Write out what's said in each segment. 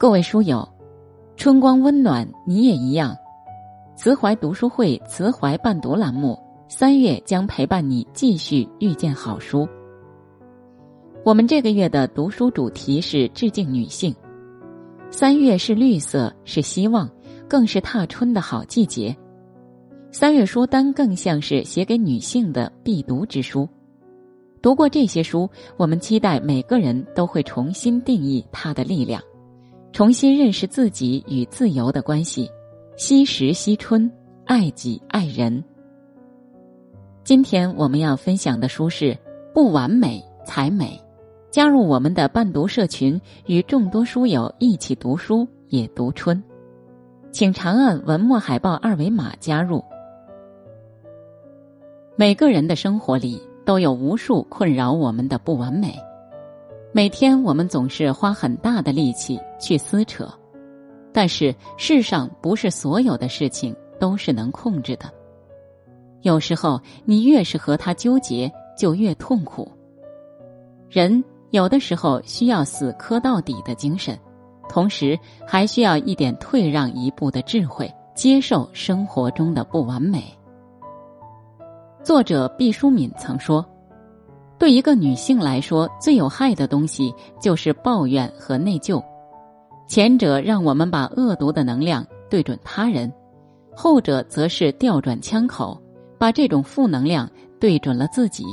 各位书友，春光温暖，你也一样。慈怀读书会慈怀伴读栏目，三月将陪伴你继续遇见好书。我们这个月的读书主题是致敬女性。三月是绿色，是希望，更是踏春的好季节。三月书单更像是写给女性的必读之书。读过这些书，我们期待每个人都会重新定义它的力量。重新认识自己与自由的关系，惜时惜春，爱己爱人。今天我们要分享的书是《不完美才美》，加入我们的伴读社群，与众多书友一起读书也读春，请长按文末海报二维码加入。每个人的生活里都有无数困扰我们的不完美。每天我们总是花很大的力气去撕扯，但是世上不是所有的事情都是能控制的。有时候你越是和他纠结，就越痛苦。人有的时候需要死磕到底的精神，同时还需要一点退让一步的智慧，接受生活中的不完美。作者毕淑敏曾说。对一个女性来说，最有害的东西就是抱怨和内疚。前者让我们把恶毒的能量对准他人，后者则是调转枪口，把这种负能量对准了自己。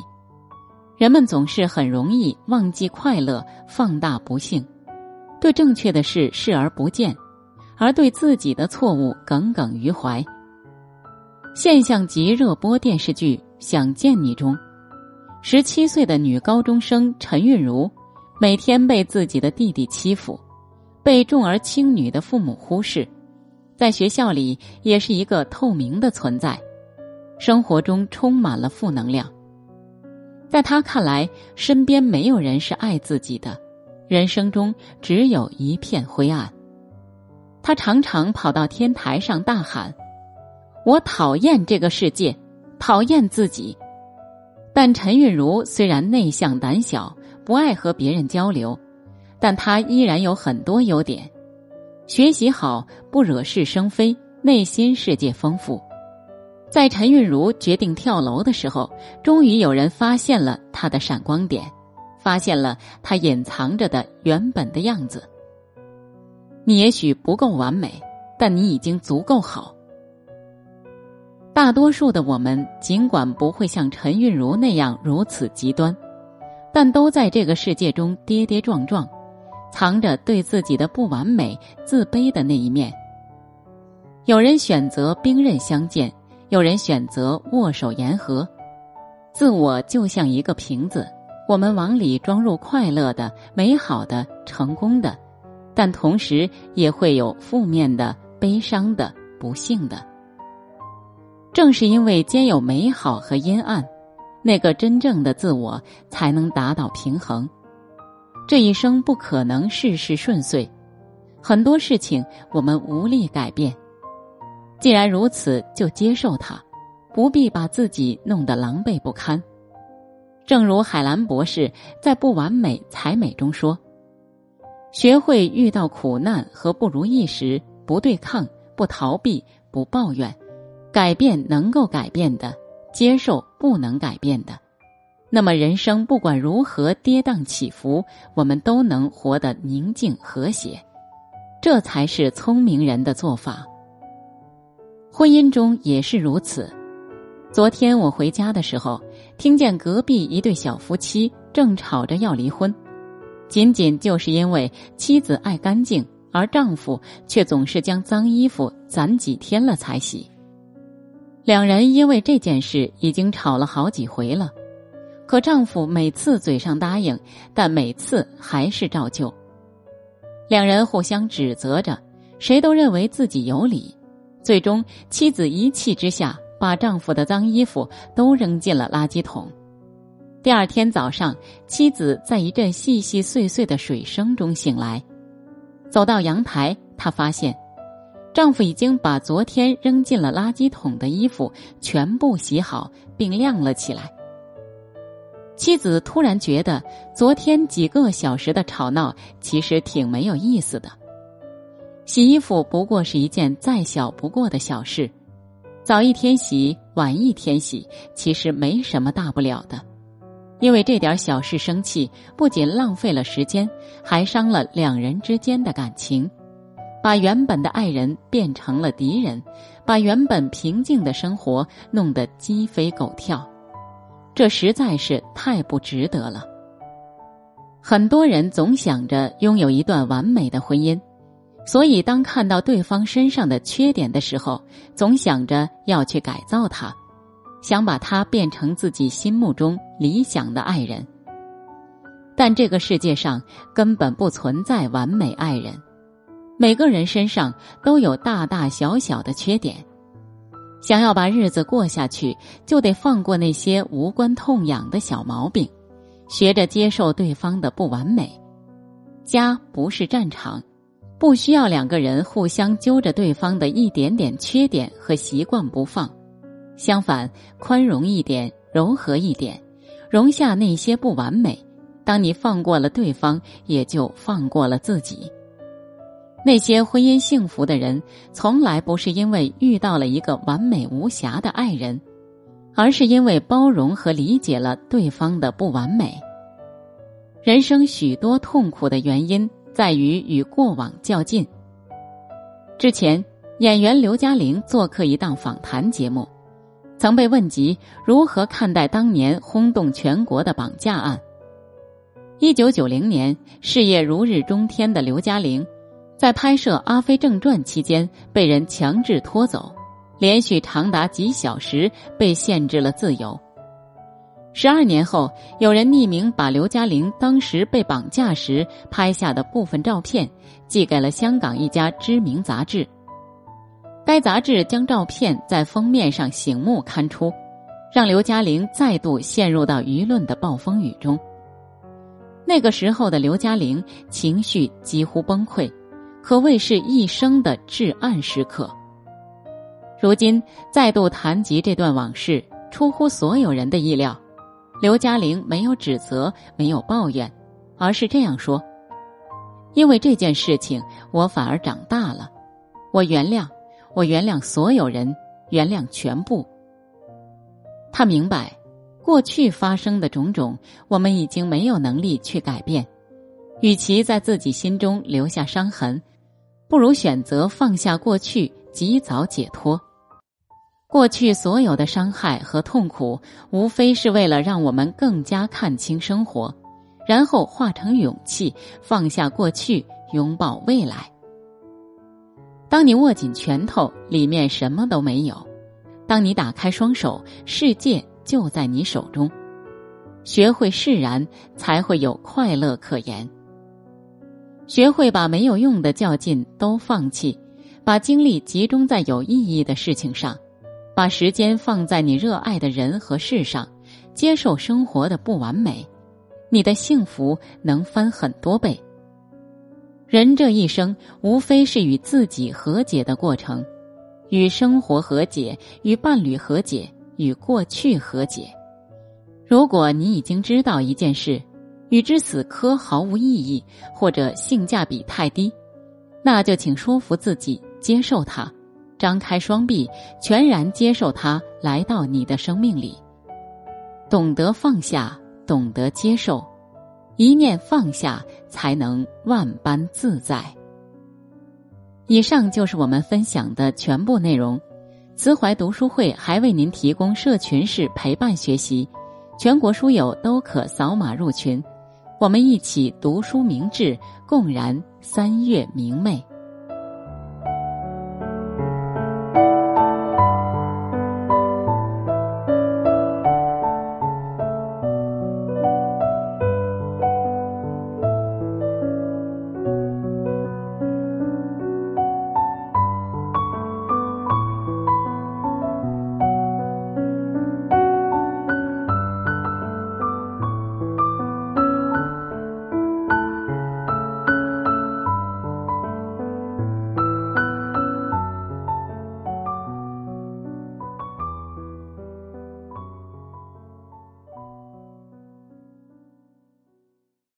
人们总是很容易忘记快乐，放大不幸，对正确的事视而不见，而对自己的错误耿耿于怀。现象级热播电视剧《想见你》中。十七岁的女高中生陈韵如，每天被自己的弟弟欺负，被重而轻女的父母忽视，在学校里也是一个透明的存在，生活中充满了负能量。在他看来，身边没有人是爱自己的，人生中只有一片灰暗。他常常跑到天台上大喊：“我讨厌这个世界，讨厌自己。”但陈韵如虽然内向胆小，不爱和别人交流，但她依然有很多优点：学习好，不惹是生非，内心世界丰富。在陈韵如决定跳楼的时候，终于有人发现了她的闪光点，发现了她隐藏着的原本的样子。你也许不够完美，但你已经足够好。大多数的我们，尽管不会像陈韵如那样如此极端，但都在这个世界中跌跌撞撞，藏着对自己的不完美、自卑的那一面。有人选择兵刃相见，有人选择握手言和。自我就像一个瓶子，我们往里装入快乐的、美好的、成功的，但同时也会有负面的、悲伤的、不幸的。正是因为兼有美好和阴暗，那个真正的自我才能达到平衡。这一生不可能事事顺遂，很多事情我们无力改变。既然如此，就接受它，不必把自己弄得狼狈不堪。正如海兰博士在《不完美才美》中说：“学会遇到苦难和不如意时，不对抗，不逃避，不抱怨。”改变能够改变的，接受不能改变的，那么人生不管如何跌宕起伏，我们都能活得宁静和谐，这才是聪明人的做法。婚姻中也是如此。昨天我回家的时候，听见隔壁一对小夫妻正吵着要离婚，仅仅就是因为妻子爱干净，而丈夫却总是将脏衣服攒几天了才洗。两人因为这件事已经吵了好几回了，可丈夫每次嘴上答应，但每次还是照旧。两人互相指责着，谁都认为自己有理。最终，妻子一气之下把丈夫的脏衣服都扔进了垃圾桶。第二天早上，妻子在一阵细细碎碎的水声中醒来，走到阳台，她发现。丈夫已经把昨天扔进了垃圾桶的衣服全部洗好并晾了起来。妻子突然觉得昨天几个小时的吵闹其实挺没有意思的，洗衣服不过是一件再小不过的小事，早一天洗，晚一天洗，其实没什么大不了的。因为这点小事生气，不仅浪费了时间，还伤了两人之间的感情，把原本的爱人变成了敌人，把原本平静的生活弄得鸡飞狗跳，这实在是太不值得了。很多人总想着拥有一段完美的婚姻，所以当看到对方身上的缺点的时候，总想着要去改造他。想把他变成自己心目中理想的爱人，但这个世界上根本不存在完美爱人，每个人身上都有大大小小的缺点。想要把日子过下去，就得放过那些无关痛痒的小毛病，学着接受对方的不完美。家不是战场，不需要两个人互相揪着对方的一点点缺点和习惯不放。相反，宽容一点，柔和一点，容下那些不完美。当你放过了对方，也就放过了自己。那些婚姻幸福的人，从来不是因为遇到了一个完美无瑕的爱人，而是因为包容和理解了对方的不完美。人生许多痛苦的原因，在于与过往较劲。之前，演员刘嘉玲做客一档访谈节目。曾被问及如何看待当年轰动全国的绑架案。一九九零年，事业如日中天的刘嘉玲，在拍摄《阿飞正传》期间被人强制拖走，连续长达几小时被限制了自由。十二年后，有人匿名把刘嘉玲当时被绑架时拍下的部分照片寄给了香港一家知名杂志。该杂志将照片在封面上醒目刊出，让刘嘉玲再度陷入到舆论的暴风雨中。那个时候的刘嘉玲情绪几乎崩溃，可谓是一生的至暗时刻。如今再度谈及这段往事，出乎所有人的意料，刘嘉玲没有指责，没有抱怨，而是这样说：“因为这件事情，我反而长大了，我原谅。”我原谅所有人，原谅全部。他明白，过去发生的种种，我们已经没有能力去改变。与其在自己心中留下伤痕，不如选择放下过去，及早解脱。过去所有的伤害和痛苦，无非是为了让我们更加看清生活，然后化成勇气，放下过去，拥抱未来。当你握紧拳头，里面什么都没有；当你打开双手，世界就在你手中。学会释然，才会有快乐可言。学会把没有用的较劲都放弃，把精力集中在有意义的事情上，把时间放在你热爱的人和事上，接受生活的不完美，你的幸福能翻很多倍。人这一生，无非是与自己和解的过程，与生活和解，与伴侣和解，与过去和解。如果你已经知道一件事，与之死磕毫无意义，或者性价比太低，那就请说服自己接受它，张开双臂，全然接受它来到你的生命里。懂得放下，懂得接受。一念放下，才能万般自在。以上就是我们分享的全部内容。慈怀读书会还为您提供社群式陪伴学习，全国书友都可扫码入群。我们一起读书明智，共燃三月明媚。